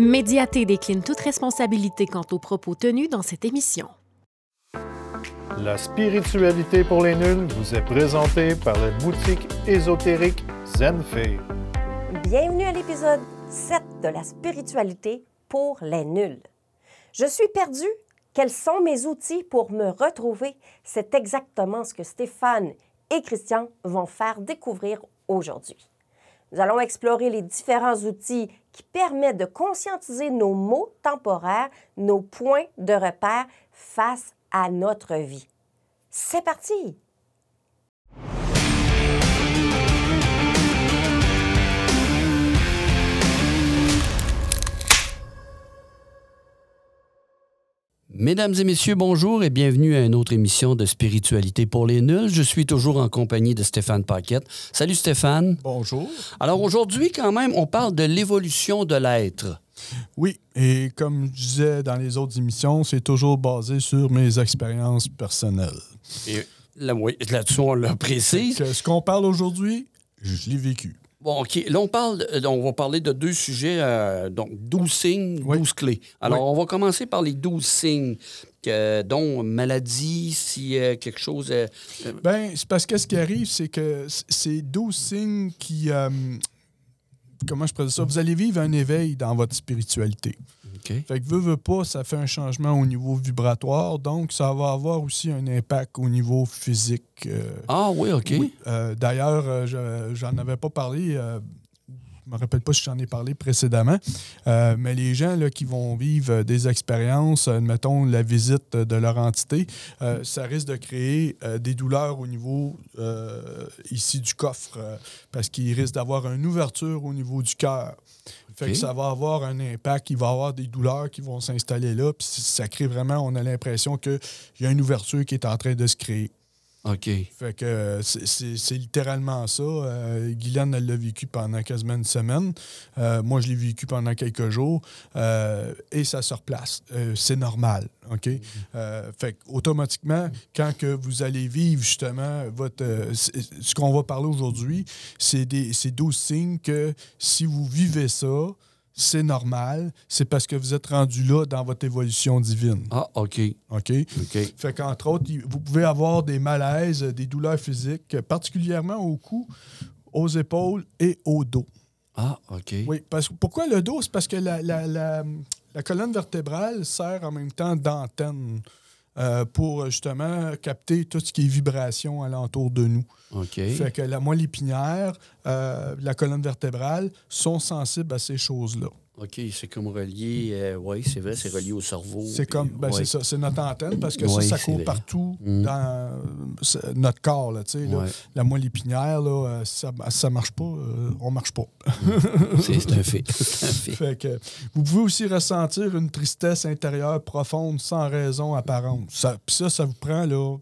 Médiaté décline toute responsabilité quant aux propos tenus dans cette émission. La spiritualité pour les nuls vous est présentée par la boutique ésotérique Zenfei. Bienvenue à l'épisode 7 de la spiritualité pour les nuls. Je suis perdue. Quels sont mes outils pour me retrouver? C'est exactement ce que Stéphane et Christian vont faire découvrir aujourd'hui. Nous allons explorer les différents outils permettent de conscientiser nos mots temporaires, nos points de repère face à notre vie. C'est parti! Mesdames et messieurs, bonjour et bienvenue à une autre émission de Spiritualité pour les nuls. Je suis toujours en compagnie de Stéphane Paquette. Salut Stéphane. Bonjour. Alors aujourd'hui, quand même, on parle de l'évolution de l'être. Oui, et comme je disais dans les autres émissions, c'est toujours basé sur mes expériences personnelles. Et là, oui, là-dessus, on le précise. Que ce qu'on parle aujourd'hui, je l'ai vécu. Bon, OK. Là, on, parle, de- on va parler de deux sujets, euh, donc 12 signes, Oui. 12 clés. Alors, Oui. on va commencer par les 12 signes, que- dont maladie, si euh, quelque chose... euh, euh, Ben, c'est parce que ce qui arrive, c'est que c- c'est 12 signes qui. Comment je dire ça? Vous allez vivre un éveil dans votre spiritualité. OK. Fait que veut, veut pas, ça fait un changement au niveau vibratoire, donc ça va avoir aussi un impact au niveau physique. euh, Ah oui, OK. Oui. Euh, D'ailleurs, euh, je- j'en avais pas parlé. Je me rappelle pas si j'en ai parlé précédemment. euh, mais les gens là, qui vont vivre euh, des expériences, euh, mettons la visite de leur entité, euh, ça risque de créer euh, des douleurs au niveau ici du coffre, parce qu'il risque d'avoir une ouverture au niveau du cœur. Fait que ça va avoir un impact, il va y avoir des douleurs qui vont s'installer là, puis ça crée vraiment, on a l'impression qu'il y a une ouverture qui est en train de se créer. OK. Fait que euh, c'est- littéralement ça. Euh, Guylaine, elle l'a vécu pendant quasiment une semaine. Euh, moi, je l'ai vécu pendant quelques jours. Euh, et ça se replace. C'est normal. OK? Euh, fait que automatiquement, quand que vous allez vivre justement votre. ce qu'on va parler aujourd'hui, c'est des- c'est 12 signes que si vous vivez ça, c'est normal. C'est parce que vous êtes rendu là dans votre évolution divine. Ah, OK. OK? OK. Fait qu'entre autres, vous pouvez avoir des malaises, des douleurs physiques, particulièrement au cou, aux épaules et au dos. Ah, OK. Oui, parce, pourquoi le dos? C'est parce que la, la- la- la colonne vertébrale sert en même temps d'antenne euh, pour justement capter tout ce qui est vibration alentour de nous. OK. Fait que la moelle épinière, euh, la colonne vertébrale sont sensibles à ces choses-là. OK, c'est comme relié. oui, c'est vrai, c'est relié au cerveau. C'est comme, ben ouais. c'est ça, c'est notre antenne parce que ça, ça court vrai. partout Mm. dans euh, notre corps, là, tu sais. Ouais. La moelle épinière, là, euh, ça, ça marche pas, euh, on marche pas. C'est c'est un fait. Fait. fait que vous pouvez aussi ressentir une tristesse intérieure profonde sans raison apparente. Ça, ça, ça vous prend là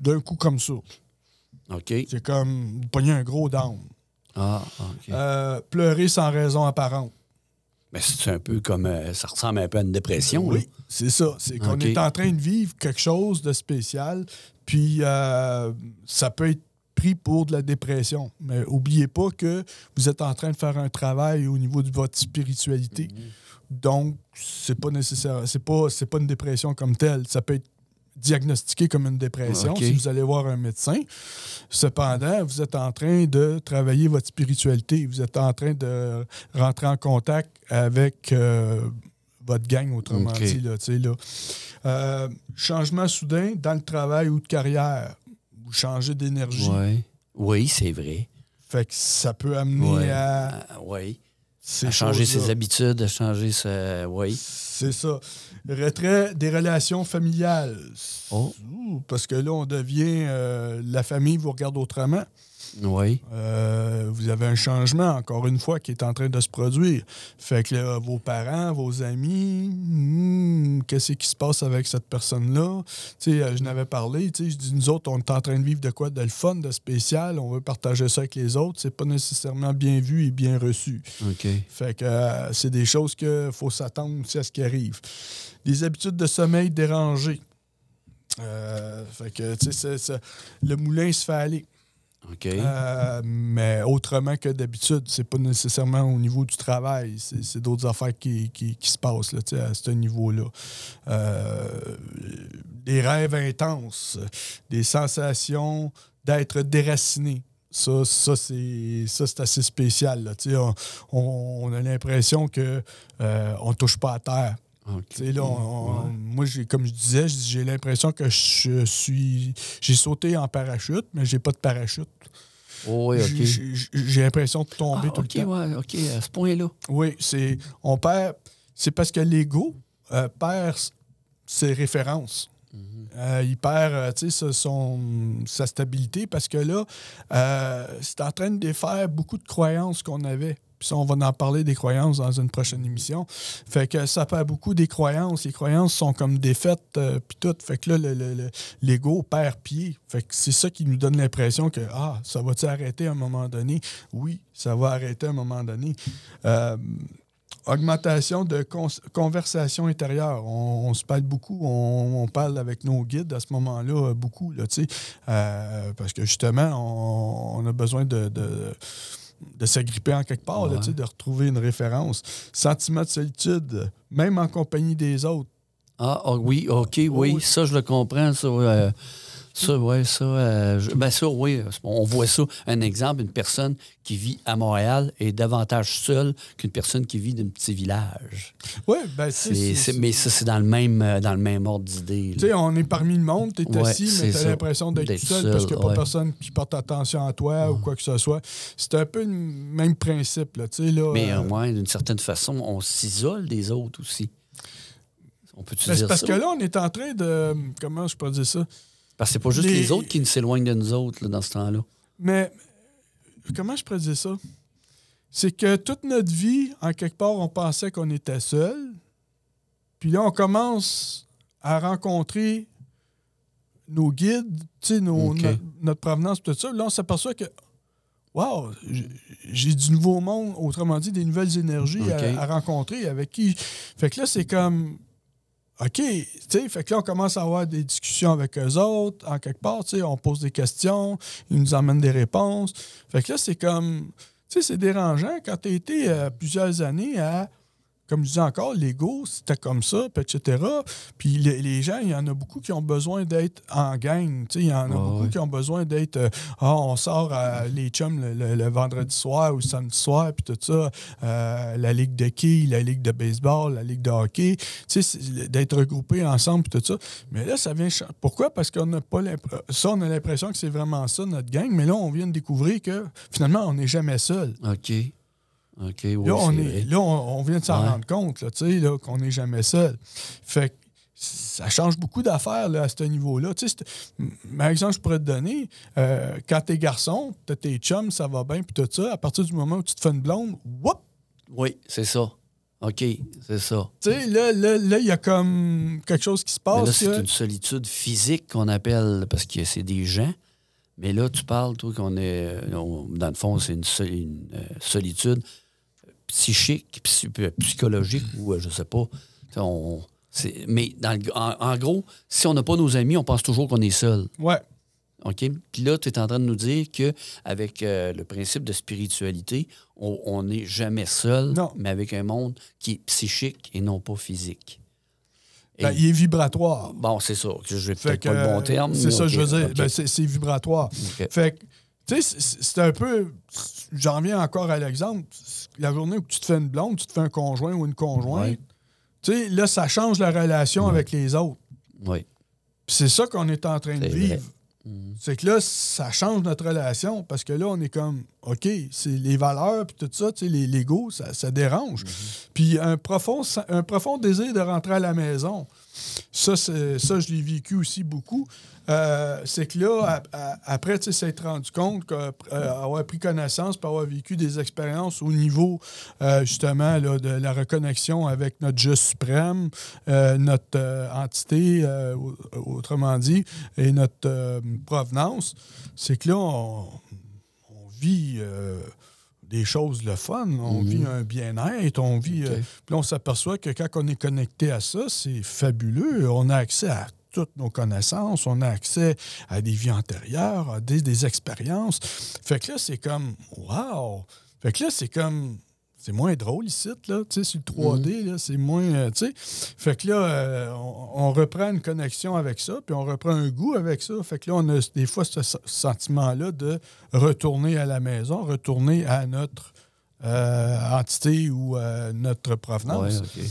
d'un coup comme ça. OK. C'est comme vous pognez un gros down. Ah, OK. Euh, pleurer sans raison apparente. Mais c'est un peu comme. euh, ça ressemble un peu à une dépression. là. Oui, c'est ça. C'est qu'on OK. est en train de vivre quelque chose de spécial, puis euh, ça peut être pris pour de la dépression. Mais oubliez pas que vous êtes en train de faire un travail au niveau de votre spiritualité. Mm-hmm. Donc, c'est pas nécessaire. C'est pas, c'est pas une dépression comme telle. Ça peut être diagnostiqué comme une dépression si vous allez voir un médecin. Cependant, vous êtes en train de travailler votre spiritualité. Vous êtes en train de rentrer en contact avec euh, votre gang, autrement dit. Là, là. Euh, changement soudain dans le travail ou de carrière. Vous changez d'énergie. Ouais. Oui, c'est vrai. Fait que ça peut amener Ouais. à Ah, oui. À changer ses habitudes, à changer sa. Oui. C'est ça. Retrait des relations familiales. Oh. Parce que là, on devient. euh, la famille vous regarde autrement. Oui. Euh, vous avez un changement, encore une fois, qui est en train de se produire. Fait que là, vos parents, vos amis, hmm, qu'est-ce qui se passe avec cette personne-là? Tu sais, euh, je n'avais parlé, tu sais, je dis, nous autres, on est en train de vivre de quoi? De le fun, de spécial, on veut partager ça avec les autres. C'est pas nécessairement bien vu et bien reçu. OK. Fait que euh, c'est des choses qu'il faut s'attendre aussi à ce qui arrive. Des habitudes de sommeil dérangées. Euh, fait que, tu sais, le moulin se fait aller. Euh, mais autrement que d'habitude, c'est pas nécessairement au niveau du travail. C'est d'autres affaires qui, qui- se passent là, à ce niveau-là. Euh, des rêves intenses, des sensations d'être déraciné. Ça, ça c'est assez spécial. On, on- a l'impression que euh, touche pas à terre. Là, on- moi, j'ai, comme je disais, j'ai l'impression que je suis. J'ai sauté en parachute, mais j'ai pas de parachute. Oh, oui. J'ai- l'impression de tomber Ah, tout le temps. ouais, OK, à ce point-là. Oui, c'est. On perd. C'est parce que l'ego euh, perd ses références. Euh, il perd euh, ce- son, sa stabilité parce que là, euh, c'est en train de défaire beaucoup de croyances qu'on avait. Puis ça, on va en parler des croyances dans une prochaine émission. Fait que ça perd beaucoup des croyances. Les croyances sont comme défaites, euh, puis tout. Fait que là, le- le- l'ego perd pied. Fait que c'est ça qui nous donne l'impression que, ah, ça va-tu arrêter à un moment donné? Oui, ça va arrêter à un moment donné. Euh, augmentation de conversation intérieure. On, se parle beaucoup, on, parle avec nos guides à ce moment-là euh, beaucoup, là, euh, parce que justement, on, a besoin de, de s'agripper en quelque part, Ouais. de retrouver une référence. Sentiment de solitude, même en compagnie des autres. Ah, ah, oui, OK, oui, oui. ça, je le comprends, ça. euh, ça, oui, ça. euh, je- ben, ça, oui, on voit ça. Un exemple, une personne qui vit à Montréal est davantage seule qu'une personne qui vit d'un petit village. Oui, ben, C'est- mais ça, c'est dans le même, euh, dans le même ordre d'idée. Tu sais, on est parmi le monde, tu es Ouais, assis, mais tu as ça. l'impression d'être seul, seul, parce qu'il n'y a pas ouais. personne qui porte attention à toi ou quoi que ce soit. C'est un peu le même principe. Là, tu sais, là, Mais euh, ouais, d'une certaine façon, on s'isole des autres aussi. On peut-tu ben, dire parce ça? que là, on est en train de. Comment je peux dire ça? Parce que c'est pas juste les- les... autres qui nous s'éloignent de nous autres là, dans ce temps-là. Mais comment je pourrais dire ça? C'est que toute notre vie, en quelque part, on pensait qu'on était seul. Puis là, on commence à rencontrer nos guides, tu sais, nos- Ok. notre, notre provenance, tout ça. Là, on s'aperçoit que, wow, j'ai- du nouveau monde, autrement dit, des nouvelles énergies à rencontrer avec qui. Fait que là, c'est comme. OK, tu sais, fait que là, on commence à avoir des discussions avec eux autres, en quelque part, tu sais, on pose des questions, ils nous emmènent des réponses. Fait que là, c'est comme, tu sais, c'est dérangeant quand tu as été euh, plusieurs années à, comme je disais encore, l'ego, c'était comme ça, puis etc. Puis les, les gens, il y en a beaucoup qui ont besoin d'être en gang, tu sais, il y en a beaucoup ouais. qui ont besoin d'être, euh, ah, on sort euh, les chums le, le- le vendredi soir ou le samedi soir, puis tout ça, euh, la ligue de quilles, la ligue de baseball, la ligue de hockey, tu sais, c'est- d'être regroupés ensemble, puis tout ça. Mais là, ça vient. Pourquoi? Parce qu'on n'a pas l'impression. Ça, on a l'impression que c'est vraiment ça, notre gang. Mais là, on vient de découvrir que finalement, on n'est jamais seul. OK. OK, là, on est, là, on, on vient de s'en Ouais. rendre compte, là, là, qu'on n'est jamais seul. Fait que ça change beaucoup d'affaires là, à ce niveau-là. Par exemple, je pourrais te donner, euh, quand t'es garçon, t'as tes chums, ça va bien, puis tout ça, à partir du moment où tu te fais une blonde, whoop! Oui, c'est ça. OK, c'est ça. Tu sais, là, là, là, il y a comme quelque chose qui se Mais là, passe. c'est que- une solitude physique qu'on appelle, parce que c'est des gens. Mais là, tu parles, toi, qu'on est. on- dans le fond, c'est une, euh, solitude psychique, psy- euh, psychologique, ou euh, je sais pas. On, mais dans le- en, en gros, si on n'a pas nos amis, on pense toujours qu'on est seul. Ouais. OK? Puis là, tu es en train de nous dire qu'avec le principe de spiritualité, on n'est jamais seul, Non. mais avec un monde qui est psychique et non pas physique. Ben, il est vibratoire. Bon, c'est ça. Je vais peut-être pas le bon terme. C'est ça, OK, je veux dire. Ben, c'est, vibratoire. Fait que, tu sais, c'est, un peu. J'en reviens encore à l'exemple. La journée où tu te fais une blonde, tu te fais un conjoint ou une conjointe, Ouais. tu sais, là, ça change la relation avec les autres. Oui. C'est ça qu'on est en train de vivre. Mhm. C'est que là, ça change notre relation parce que là, on est comme, OK, c'est les valeurs puis tout ça, tu sais, les l'ego, ça, ça dérange. Puis un profond, un profond désir de rentrer à la maison. Ça, ça je l'ai vécu aussi beaucoup. Euh, c'est que là, après, tu s'être rendu compte qu'avoir pris connaissance, puis avoir vécu des expériences au niveau, euh, justement, là, de la reconnexion avec notre Dieu suprême, euh, notre euh, entité, euh, au- autrement dit, et notre euh, provenance, c'est que là, on, vit euh, des choses le fun, on vit un bien-être, on vit... Euh, puis là, on s'aperçoit que quand on est connecté à ça, c'est fabuleux. On a accès à toutes nos connaissances, on a accès à des vies antérieures, à des, des expériences. Fait que là, c'est comme, wow! Fait que là, c'est comme, c'est moins drôle ici, là, tu sais, sur le 3D, là, c'est moins, euh, tu sais. Fait que là, euh, on, on reprend une connexion avec ça, puis on reprend un goût avec ça. Fait que là, on a des fois ce sentiment-là de retourner à la maison, retourner à notre euh, entité ou euh, notre provenance. Ouais.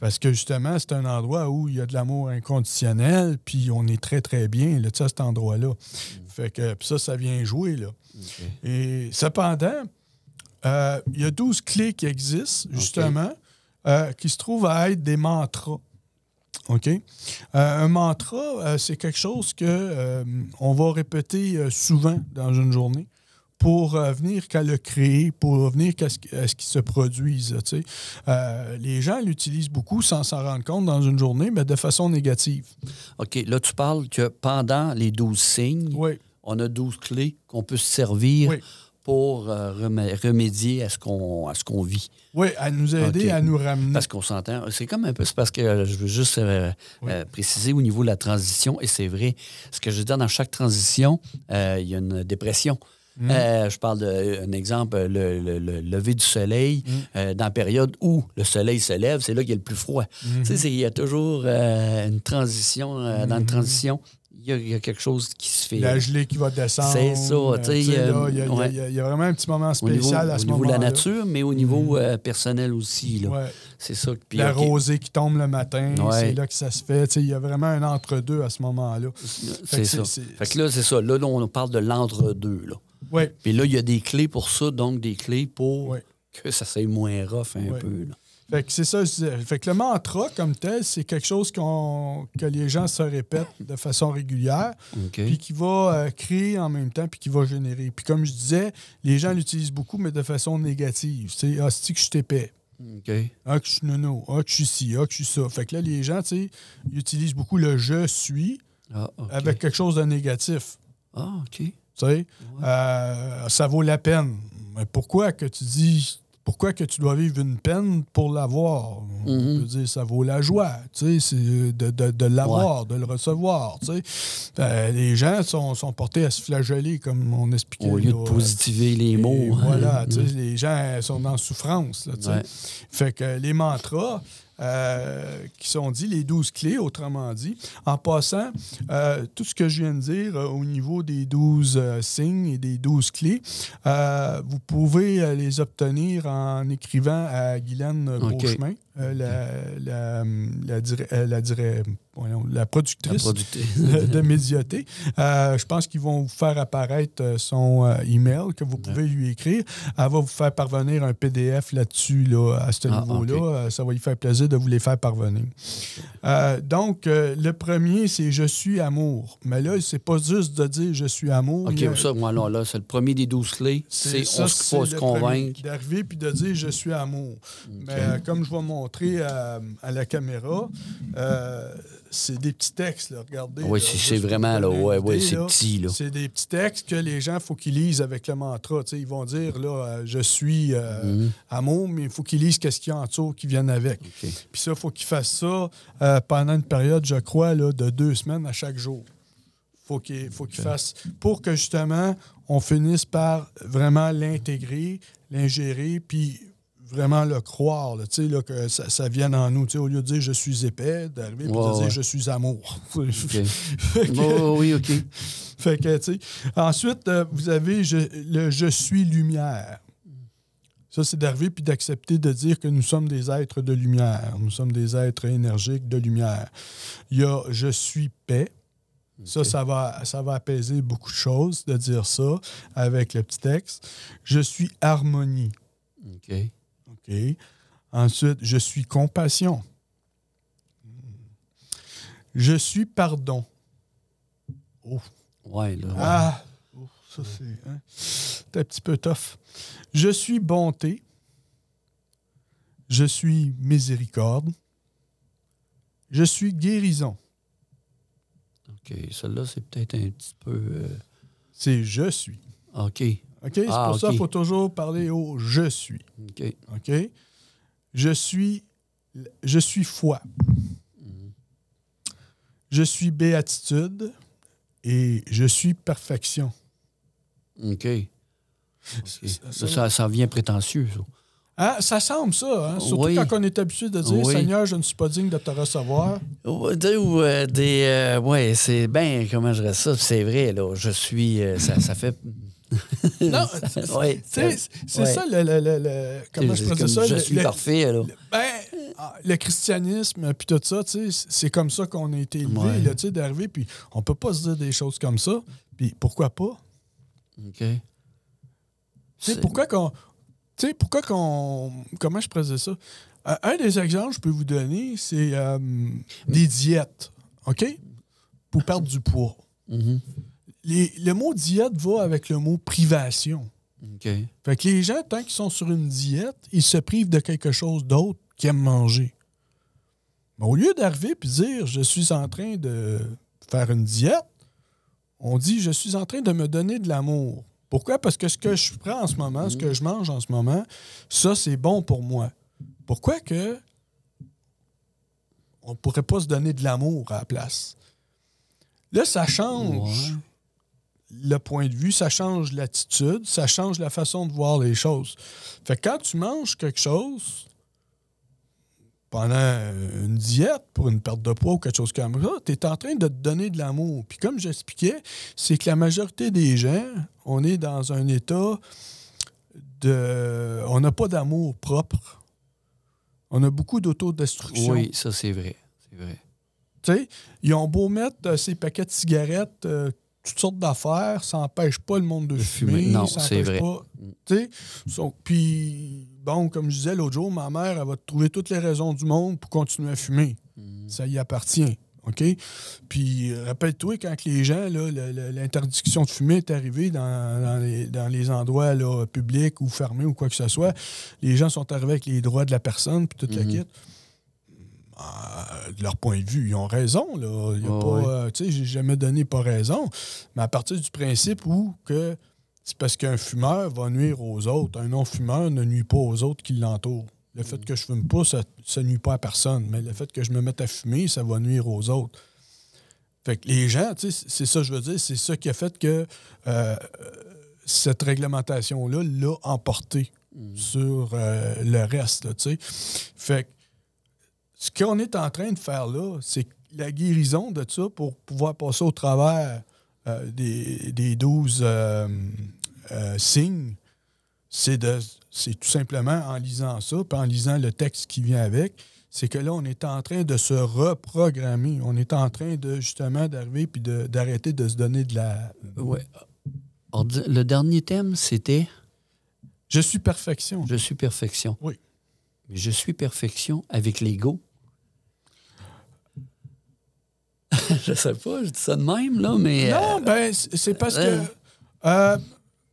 Parce que justement, c'est un endroit où il y a de l'amour inconditionnel, puis on est très, très bien là, tu sais, à cet endroit-là. Fait que puis ça, ça vient jouer. Là. Et cependant, euh, il y a 12 clés qui existent, justement, euh, qui se trouvent à être des mantras. OK? Euh, un mantra, c'est quelque chose que on va répéter souvent dans une journée pour venir qu'à le créer, pour venir qu'à ce, qu'il se produise. tu sais. Les gens l'utilisent beaucoup sans s'en rendre compte dans une journée, mais de façon négative. OK, là, tu parles que pendant les 12 signes, Oui, on a 12 clés qu'on peut se servir Oui. Pour euh, remé- remédier à ce qu'on à ce qu'on vit. oui, à nous aider, à nous ramener. Parce qu'on s'entend. C'est comme un peu. C'est parce que euh, je veux juste euh, Oui. préciser au niveau de la transition, et c'est vrai. Ce que je veux dire, dans chaque transition, il y a une dépression. Mm. Euh, je parle d'un exemple, le, le- le lever du soleil, Mm. euh, dans la période où le soleil se lève, c'est là qu'il y a le plus froid. Mm-hmm. Tu sais, il y a toujours euh, une transition. Dans une Mm-hmm. transition, il y, a, il y a quelque chose qui se fait. La gelée qui va descendre. C'est ça, euh, euh, Il y, a- il y ouais. y a- il y a vraiment un petit moment au niveau, spécial à au ce niveau de moment-là. la nature, mais au niveau euh, personnel aussi. là. Ouais. C'est ça. Puis, la rosée qui tombe le matin, Ouais. c'est là que ça se fait. Il y a vraiment un entre-deux à ce moment-là. C'est ça. c'est- Fait que là, c'est ça. Là, là, on parle de l'entre-deux. là. Puis là, il y a des clés pour ça, donc des clés pour que ça soit moins rough un peu. là. Fait que c'est ça, je disais. Fait que le mantra, comme tel, c'est quelque chose qu'on- que les gens se répètent de façon régulière, puis qui va euh, créer en même temps, puis qui va générer. Puis comme je disais, les gens l'utilisent beaucoup, mais de façon négative. Ah, c'est que je suis épais. OK. Ah, que je suis nono. Ah, que je suis ci. Ah, que je suis ça. Fait que là, les gens, tu sais, ils utilisent beaucoup le je suis Ah, avec quelque chose de négatif. Ah, OK. Tu sais, Euh, ça vaut la peine. Mais pourquoi que tu dis pourquoi que tu dois vivre une peine pour l'avoir? On Mhm. peut dire ça vaut la joie, tu sais, c'est de, de, de l'avoir, de le recevoir. tu sais. Euh, les gens sont, sont portés à se flageller, comme on expliquait. Au lieu de positiver les mots. hein. Voilà, tu sais, les gens sont dans souffrance. Là, tu sais. Ouais. Fait que les mantras euh, qui sont dits, les douze clés, autrement dit, en passant, euh, tout ce que je viens de dire euh, au niveau des douze euh, signes et des douze clés, vous pouvez les obtenir en écrivant à Guylaine. Beauchemin, la, la, la, dire- la, dire- la La productrice de Médioté. Euh, je pense qu'ils vont vous faire apparaître euh, son euh, email que vous pouvez lui écrire. Elle va vous faire parvenir un PDF là-dessus, là, à ce Ah, niveau-là. Euh, ça va lui faire plaisir de vous les faire parvenir. Euh, donc, euh, le premier, c'est Je suis amour. Mais là, c'est pas juste de dire Je suis amour. OK, a- ça, moi, là, là, c'est le premier des douze clés. C'est ça, on se faut se convaincre. D'arriver puis de dire je suis amour. Mais comme je vais montrer à, à la caméra, euh, c'est des petits textes, là, regardez. Oui, c'est- vraiment, là, ouais, ouais, c'est petit, là. C'est des petits textes que les gens, il faut qu'ils lisent avec le mantra. Ils vont dire, là, euh, je suis euh, amour, mais il faut qu'ils lisent qu'est-ce qu'il y a en dessous qui viennent avec. Puis ça, il faut qu'ils fassent ça euh, pendant une période, je crois, là, de deux semaines à chaque jour. Faut qu'il faut qu'ils fassent pour que justement on finisse par vraiment l'intégrer, l'ingérer, puis vraiment le croire, là, tu sais, là, que ça, ça vienne en nous. Au lieu de dire je suis épais, d'arriver et de dire ouais. je suis amour. OK. Fait que- Oh, oui, OK. fait que. Ensuite, euh, vous avez je- le je suis lumière. Ça, c'est d'arriver puis d'accepter de dire que nous sommes des êtres de lumière. Nous sommes des êtres énergiques de lumière. Il y a je suis paix. Ça, ça va, ça va apaiser beaucoup de choses de dire ça avec le petit texte. Je suis harmonie. OK. OK. Ensuite, je suis compassion. Je suis pardon. Oh. Ouais, là. Ah! Ça, c'est hein, un petit peu tough. Je suis bonté. Je suis miséricorde. Je suis guérison. OK. Celle-là, c'est peut-être un petit peu. euh, C'est je suis. OK. OK? C'est Ah, pour ça qu'il faut toujours parler au je suis. OK. OK? Je suis, je suis foi. Mhm. je suis béatitude et je suis perfection. OK. Ça- Ça, ça, vient prétentieux, ça. Hein, ça semble ça, hein? surtout Oui. quand on est habitué de dire Oui. Seigneur, je ne suis pas digne de te recevoir. Ou, euh, des. euh, ouais, c'est bien. Comment je dirais ça? C'est vrai, là. Je suis. euh, ça, ça fait. Non, ouais, c'est ouais. ça le, le- le- le- Comment je comme ça? Je le- suis parfait. Ben, ah, le christianisme, puis tout ça, tu sais, c'est comme ça qu'on a été élevé, Ouais. sais, d'arriver, puis on peut pas se dire des choses comme ça. Puis pourquoi pas? OK. Tu sais, C'est- pourquoi qu'on. Tu sais, pourquoi qu'on. Comment je dire ça? Euh, un des exemples que je peux vous donner, c'est euh, des diètes, OK? Pour perdre du poids. Mhm. Les- le mot diète va avec le mot privation. OK. Fait que les gens, tant qu'ils sont sur une diète, ils se privent de quelque chose d'autre qu'ils aiment manger. Mais au lieu d'arriver et dire je suis en train de faire une diète, on dit je suis en train de me donner de l'amour. Pourquoi? Parce que ce que je prends en ce moment, ce que je mange en ce moment, ça, c'est bon pour moi. Pourquoi que on ne pourrait pas se donner de l'amour à la place? Là, ça change le point de vue, ça change l'attitude, ça change la façon de voir les choses. Fait que quand tu manges quelque chose pendant une diète pour une perte de poids ou quelque chose comme ça, tu es en train de te donner de l'amour. Puis comme j'expliquais, c'est que la majorité des gens, on est dans un état de... On n'a pas d'amour propre. On a beaucoup d'autodestruction. Oui, ça, c'est vrai. C'est vrai. Tu sais, ils ont beau mettre euh, ces paquets de cigarettes, euh, toutes sortes d'affaires, ça n'empêche pas le monde de, De fumer. Non, ça c'est vrai. puis, bon, comme je disais l'autre jour, ma mère, elle va trouver toutes les raisons du monde pour continuer à fumer. Mm. Ça y appartient. OK? Puis, rappelle-toi, quand les gens, l'interdiction de fumer est arrivée dans, dans les, dans les endroits là, publics ou fermés ou quoi que ce soit, les gens sont arrivés avec les droits de la personne, puis toute la kit. Euh, de leur point de vue, ils ont raison. Là. Il y a Ouais, pas, ouais. euh, tu sais, j'ai jamais donné pas raison. Mais à partir du principe où que c'est parce qu'un fumeur va nuire aux autres, un non-fumeur ne nuit pas aux autres qui l'entourent. Le fait que je fume pas, ça ne nuit pas à personne. Mais le fait que je me mette à fumer, ça va nuire aux autres. Fait que les gens, tu sais, c'est ça que je veux dire, c'est ça qui a fait que euh, cette réglementation-là l'a emporté sur euh, le reste, là, tu sais. Fait que ce qu'on est en train de faire là, c'est la guérison de ça pour pouvoir passer au travers euh, des, des 12 euh, euh, signes, c'est de c'est tout simplement en lisant ça, puis en lisant le texte qui vient avec, c'est que là, on est en train de se reprogrammer. On est en train de justement d'arriver puis de- d'arrêter de, se donner de la. Ouais. Le dernier thème, c'était? Je suis perfection. Je suis perfection. Oui. Mais je suis perfection avec l'ego. je sais pas, je dis ça de même, là, mais. Non, euh, ben, c'est parce que euh. euh,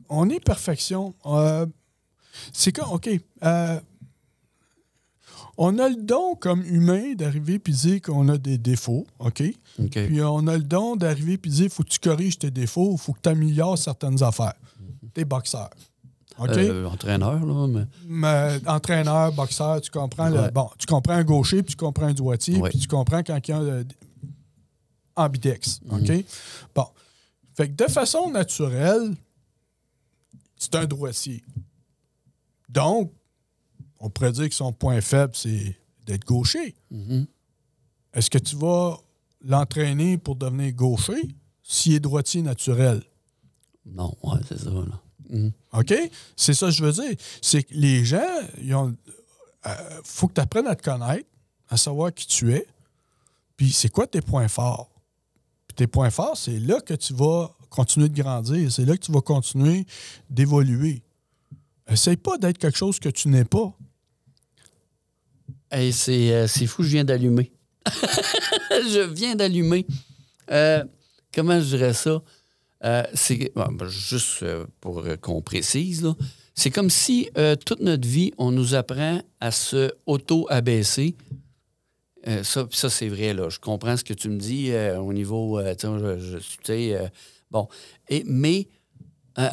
on est perfection. Euh, c'est quand, OK. euh, on a le don comme humain d'arriver puis dire qu'on a des défauts, OK? Puis on a le don d'arriver puis dire faut que tu corriges tes défauts, il faut que tu améliores certaines affaires. T'es boxeur. OK? Euh, entraîneur, là, mais. Mais entraîneur, boxeur, tu comprends le, bon, tu comprends un gaucher, puis tu comprends un droitier, Ouais. puis tu comprends quand il y a euh, ambidex. OK? Bon. Fait que de façon naturelle, c'est un droitier. Donc, on pourrait dire que son point faible, c'est d'être gaucher. Mhm. Est-ce que tu vas l'entraîner pour devenir gaucher s'il est droitier naturel? Non, ouais, c'est ça, là. Mhm. OK? C'est ça que je veux dire. C'est que les gens, il faut que tu apprennes à te connaître, à savoir qui tu es, puis c'est quoi tes points forts? Tes points forts, c'est là que tu vas continuer de grandir, c'est là que tu vas continuer d'évoluer. Essaye pas d'être quelque chose que tu n'es pas. Hey, c'est, euh, fou, je viens d'allumer. je viens d'allumer. Euh, comment je dirais ça? Euh, c'est, ben, juste pour qu'on précise, c'est comme si toute notre vie, on nous apprend à se auto-abaisser. Euh, ça, ça c'est vrai, là. Je comprends ce que tu me dis euh, au niveau. euh, je, je- bon. Et, mais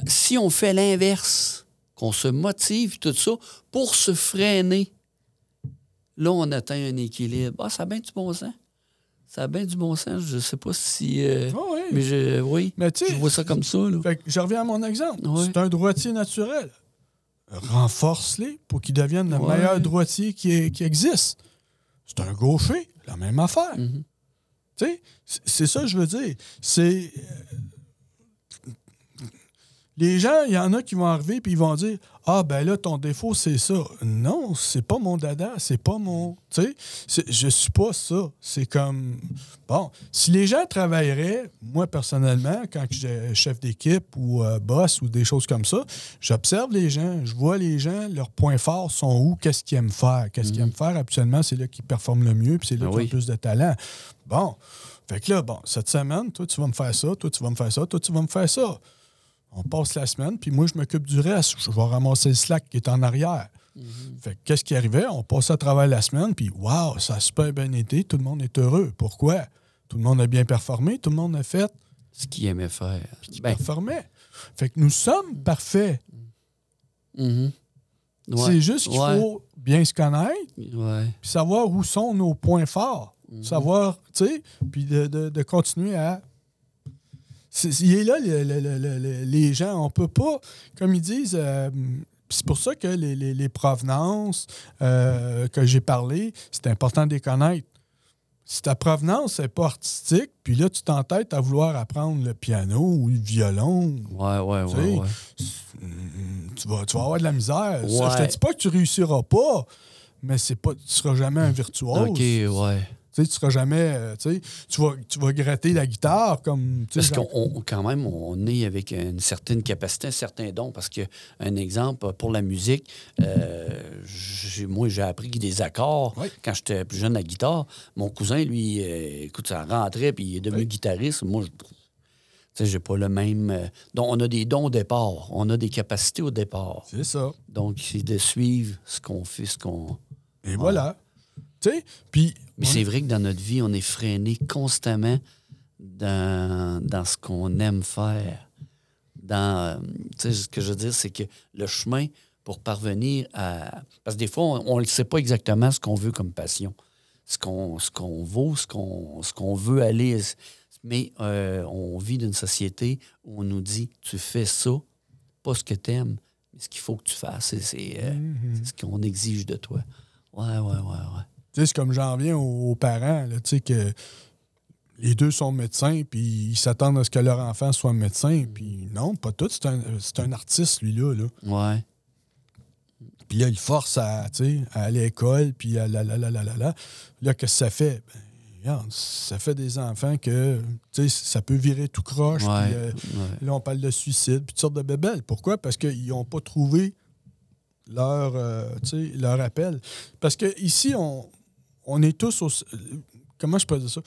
si on fait l'inverse, qu'on se motive, tout ça, pour se freiner, Là, on atteint un équilibre. Ah, ça a bien du bon sens. Ça a bien du bon sens. Je sais pas si. Ah oui. Mais je, oui, Mais je vois ça comme ça. Là. Fait que je reviens à mon exemple. C'est un droitier naturel. Renforce-les pour qu'il devienne le Ouais. meilleur droitier qui, qui existe. C'est un gaucher, la même affaire. Tu sais, c'est- c'est ça que je veux dire. C'est. euh, Les gens, il y en a qui vont arriver puis ils vont dire Ah, ben là, ton défaut, c'est ça. Non, c'est pas mon dada, c'est pas mon. Tu sais, je suis pas ça. C'est comme. Bon, si les gens travailleraient, moi, personnellement, quand j'étais chef d'équipe ou euh, boss ou des choses comme ça, j'observe les gens, je vois les gens, leurs points forts sont où, qu'est-ce qu'ils aiment faire? Qu'est-ce qu'ils aiment faire, habituellement, c'est là qu'ils performent le mieux puis c'est là Ah qu'ils ont le plus de talent. Bon. Fait que là, bon, cette semaine, toi, tu vas me faire ça, toi, tu vas me faire ça, toi, tu vas me faire ça. On passe la semaine, puis moi, je m'occupe du reste. Je vais ramasser le slack qui est en arrière. Fait que qu'est-ce qui arrivait? On passait à travers la semaine, puis waouh, ça a super bien été, tout le monde est heureux. Pourquoi? Tout le monde a bien performé, tout le monde a fait, Ce qu'il aimait faire. Ben, performait. Fait que nous sommes parfaits. mhm. Ouais. C'est juste qu'il Ouais. faut bien se connaître, Ouais. puis savoir où sont nos points forts. Mhm. Savoir, tu sais, puis de, de- de continuer à. C'est- Il est là, le- le- le- le- le- les gens. On peut pas, comme ils disent, euh, c'est pour ça que les, les- les provenances euh, que j'ai parlé, c'est important de les connaître. Si ta provenance n'est pas artistique, puis là, tu t'entêtes à vouloir apprendre le piano ou le violon, Ouais, ouais, Tu ouais, sais, ouais. tu vas, tu vas avoir de la misère. Ça, je te dis pas que tu réussiras pas, mais c'est pas, tu seras jamais un virtuose. OK, ouais. Tu sais, tu seras jamais. euh, tu sais, tu vas, tu vas gratter la guitare comme. Parce genre- qu'on on- quand même, on est avec une certaine capacité, un certain don. Parce que, un exemple, pour la musique, euh, moi, j'ai appris des accords Oui. quand j'étais plus jeune à la guitare. Mon cousin, lui, euh, écoute, ça rentrait, puis il est devenu Oui. guitariste. Moi, je. J'ai pas le même. donc, on a des dons au départ. On a des capacités au départ. C'est ça. Donc, c'est de suivre ce qu'on fait, ce qu'on. Et voilà. Tu sais, puis. Mais c'est vrai que dans notre vie, on est freiné constamment dans, dans ce qu'on aime faire. Dans, euh, tu sais, ce que je veux dire, c'est que le chemin pour parvenir à... Parce que des fois, on ne sait pas exactement ce qu'on veut comme passion, ce qu'on ce qu'on vaut, ce qu'on ce qu'on veut aller. Mais euh, on vit d'une société où on nous dit, tu fais ça, pas ce que tu aimes, mais ce qu'il faut que tu fasses. C'est euh, Mhm. c'est ce qu'on exige de toi. Ouais, ouais, ouais, ouais. C'est comme j'en reviens aux, aux parents, là, tu sais, que les deux sont médecins, puis ils s'attendent à ce que leur enfant soit médecin. Puis non, pas tout. C'est un, un artiste, lui-là. Là. Ouais. Puis là, il force à, à aller à l'école, puis à la la la la la la. Là, qu'est-ce que ça fait? Ben, regarde, ça fait des enfants que, ça peut virer tout croche. Ouais, puis, euh, ouais. là, on parle de suicide, puis toutes sortes de bébelles. Pourquoi? Parce qu'ils n'ont pas trouvé leur, euh, leur appel. Parce que ici, on, on est tous au... Comment je peux dire ça?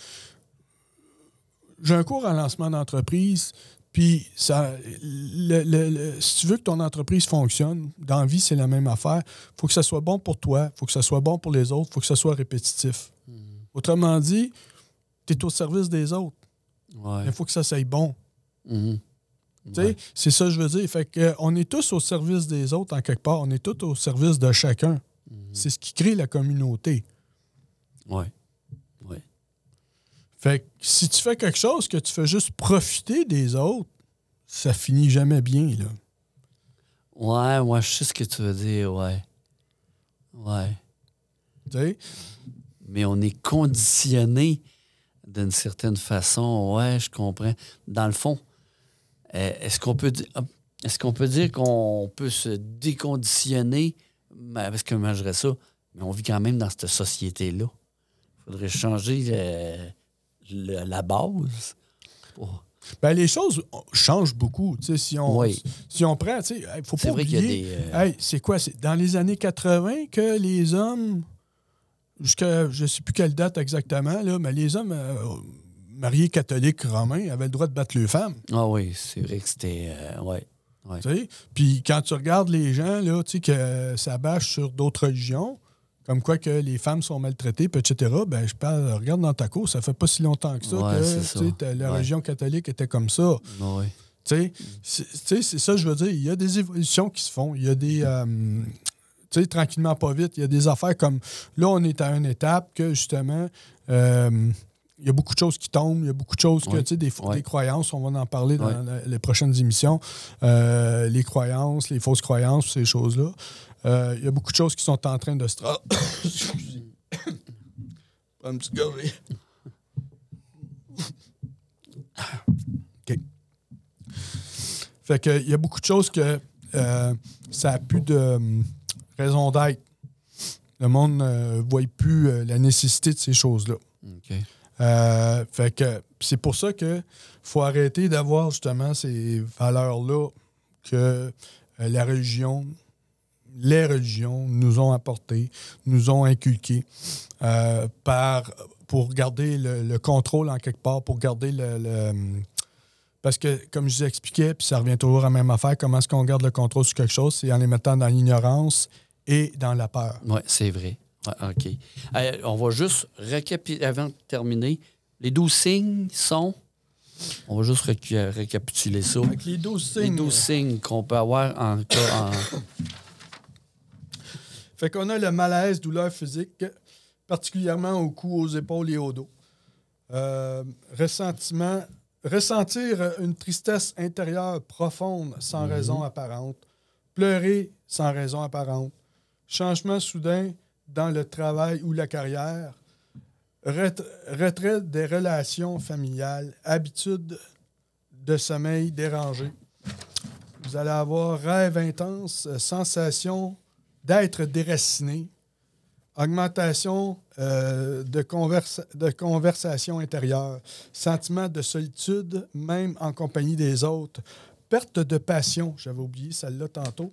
J'ai un cours en lancement d'entreprise, puis ça, le- le- le- si tu veux que ton entreprise fonctionne, dans la vie, c'est la même affaire. Il faut que ça soit bon pour toi, il faut que ça soit bon pour les autres, il faut que ça soit répétitif. Autrement dit, tu es au service des autres. Ouais. Il faut que ça soit bon. Mhm. Ouais. C'est ça que je veux dire. Fait que, euh, on est tous au service des autres en quelque part. On est tous au service de chacun. Mhm. C'est ce qui crée la communauté. Ouais. Ouais. Fait que si tu fais quelque chose que tu fais juste profiter des autres, ça finit jamais bien. Là. Ouais, moi, je sais ce que tu veux dire, ouais. Ouais. Tu sais? Mais on est conditionné d'une certaine façon. Ouais, je comprends. Dans le fond, euh, est-ce qu'on peut dire. Est-ce qu'on peut dire qu'on peut se déconditionner? Ben, Parce que moi, je dirais ça. Mais on vit quand même dans cette société-là. Il faudrait changer le- le- la base. pour- Ben, les choses changent beaucoup. Si on, Oui. si on prend, il ne faut pas oublier. euh, Hey, c'est quoi? C'est dans les années 80 que les hommes, jusqu'à je ne sais plus quelle date exactement, là, mais les hommes euh, mariés catholiques romains avaient le droit de battre les femmes. Ah oui, c'est vrai que c'était. euh, ouais. Puis quand tu regardes les gens, là, que ça bâche sur d'autres religions, comme quoi que les femmes sont maltraitées, etc., ben, je parle, regarde dans ta cour, ça fait pas si longtemps que ça Ouais, que ça. la Ouais. religion catholique était comme ça. Ouais. Tu sais, c'est- ça je veux dire. Il y a des évolutions qui se font. Il y a des. euh, tu sais, tranquillement, pas vite. Il y a des affaires comme. Là, on est à une étape que, justement, euh, il y a beaucoup de choses qui tombent, il y a beaucoup de choses que, Oui. tu sais, des, Oui. des croyances, on va en parler dans Oui. la- les prochaines émissions. Euh, les croyances, les fausses croyances, ces choses-là. Euh, il y a beaucoup de choses qui sont en train de se. une petite gorgée. OK. Fait que, il y a beaucoup de choses que euh, ça n'a plus de hum, raison d'être. Le monde ne voit plus euh, la nécessité de ces choses-là. OK. Euh, fait que c'est pour ça que faut arrêter d'avoir justement ces valeurs-là que euh, la religion, les religions nous ont apportées, nous ont inculquées euh, par, pour garder le, le contrôle en quelque part, pour garder le. le- parce que, comme je vous expliquais, puis ça revient toujours à la même affaire, comment est-ce qu'on garde le contrôle sur quelque chose? C'est en les mettant dans l'ignorance et dans la peur. Oui, c'est vrai. Ouais, OK. Euh, on va juste récapituler, avant de terminer, les 12 signes sont? On va juste récu- récapituler ça. Avec les 12 Les signes. 12 signes qu'on peut avoir en cas. En... Fait qu'on a le malaise, douleur physique, particulièrement au cou, aux épaules et au dos. Euh, ressentiment, ressentir une tristesse intérieure profonde sans raison apparente. Pleurer sans raison apparente. Changement soudain dans le travail ou la carrière. Ret- retrait des relations familiales. Habitude de sommeil dérangé. Vous allez avoir rêve intense, sensation d'être déraciné, augmentation euh, de, de conversation intérieure, sentiment de solitude, même en compagnie des autres, perte de passion, j'avais oublié celle-là tantôt,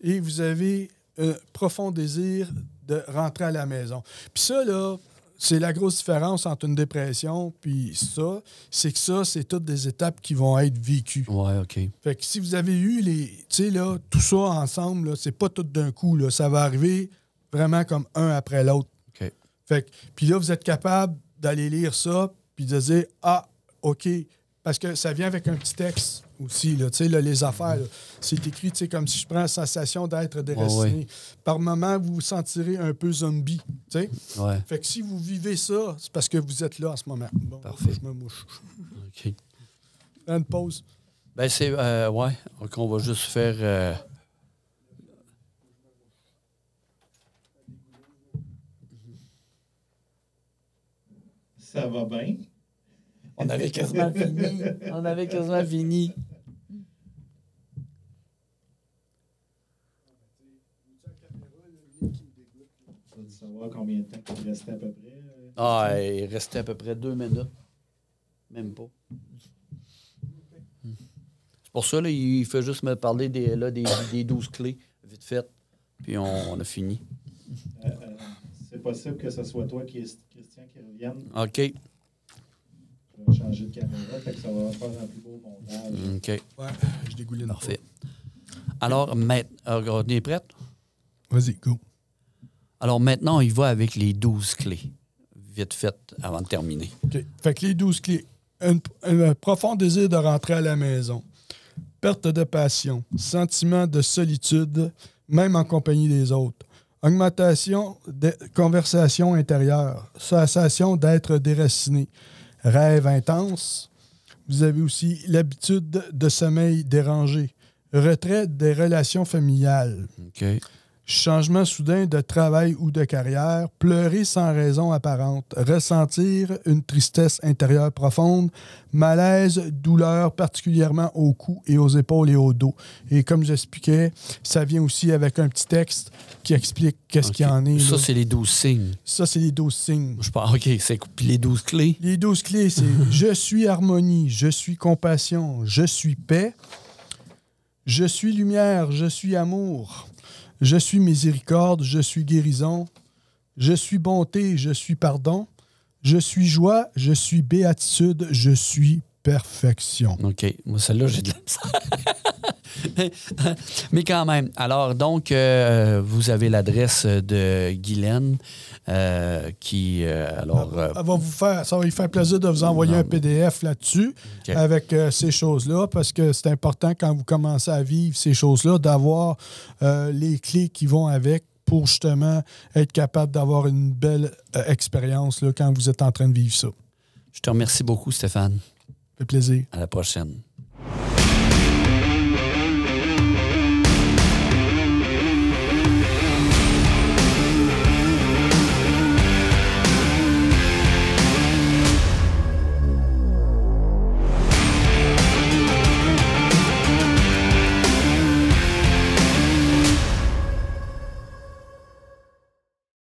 et vous avez un profond désir de rentrer à la maison. Puis ça, là, c'est la grosse différence entre une dépression puis ça, c'est que ça, c'est toutes des étapes qui vont être vécues. Ouais, OK. Fait que si vous avez eu les. Tu sais, là, tout ça ensemble, c'est pas tout d'un coup. Là, ça va arriver vraiment comme un après l'autre. OK. Fait que. Puis là, vous êtes capable d'aller lire ça, puis de dire Ah, OK. Parce que ça vient avec un petit texte aussi, là, tu sais, là, les affaires. C'est écrit, comme si je prends la sensation d'être déraciné. ouais. Par moment, vous vous sentirez un peu zombie, tu sais. Ouais. Fait que si vous vivez ça, c'est parce que vous êtes là en ce moment. Bon, Parfait. Je me mouche. OK. Une pause. Ben, c'est. Euh, ouais. Donc, on va juste faire. euh, Ça va bien? On avait quasiment fini. On avait quasiment fini. Tu combien de temps il restait à peu près? euh? Ah, il restait à peu près deux minutes. Même pas. C'est pour ça, là, il fait juste me parler des, là, des, des 12 clés, vite fait. Puis on, on a fini. Euh, euh, c'est possible que ce soit toi, qui est Christian, qui revienne. OK. Je vais changer de caméra, fait que ça va faire un plus beau montage. OK. Ouais, je dégouline. Parfait. Alors, maintenant, on est prête? Vas-y, go. Alors maintenant, il va avec les 12 clés. Vite fait, avant de terminer. Fait que les 12 clés. Un, un profond désir de rentrer à la maison. Perte de passion. Sentiment de solitude, même en compagnie des autres. Augmentation de conversation intérieure. Sensation d'être déraciné. Rêve intense. Vous avez aussi l'habitude de sommeil dérangé. Retrait des relations familiales. OK. Changement soudain de travail ou de carrière, pleurer sans raison apparente, ressentir une tristesse intérieure profonde, malaise, douleur particulièrement au cou et aux épaules et au dos. Et comme j'expliquais, ça vient aussi avec un petit texte qui explique qu'est-ce qu'il y en est. Ça, c'est les 12 signes. Ça, c'est les 12 signes. Je pense, OK, c'est les 12 clés? Les 12 clés, c'est je suis harmonie, je suis compassion, je suis paix, je suis lumière, je suis amour, je suis miséricorde, je suis guérison, je suis bonté, je suis pardon, je suis joie, je suis béatitude, je suis perfection. OK. Moi, celle-là, j'ai. Mais quand même. Alors, donc, euh, vous avez l'adresse de Guylaine euh, qui. euh, alors. euh, Ça va, vous faire, ça va lui faire plaisir de vous envoyer Non. un PDF là-dessus avec ces choses-là parce que c'est important quand vous commencez à vivre ces choses-là d'avoir les clés qui vont avec pour justement être capable d'avoir une belle expérience quand vous êtes en train de vivre ça. Je te remercie beaucoup, Stéphane. Ça fait plaisir. À la prochaine.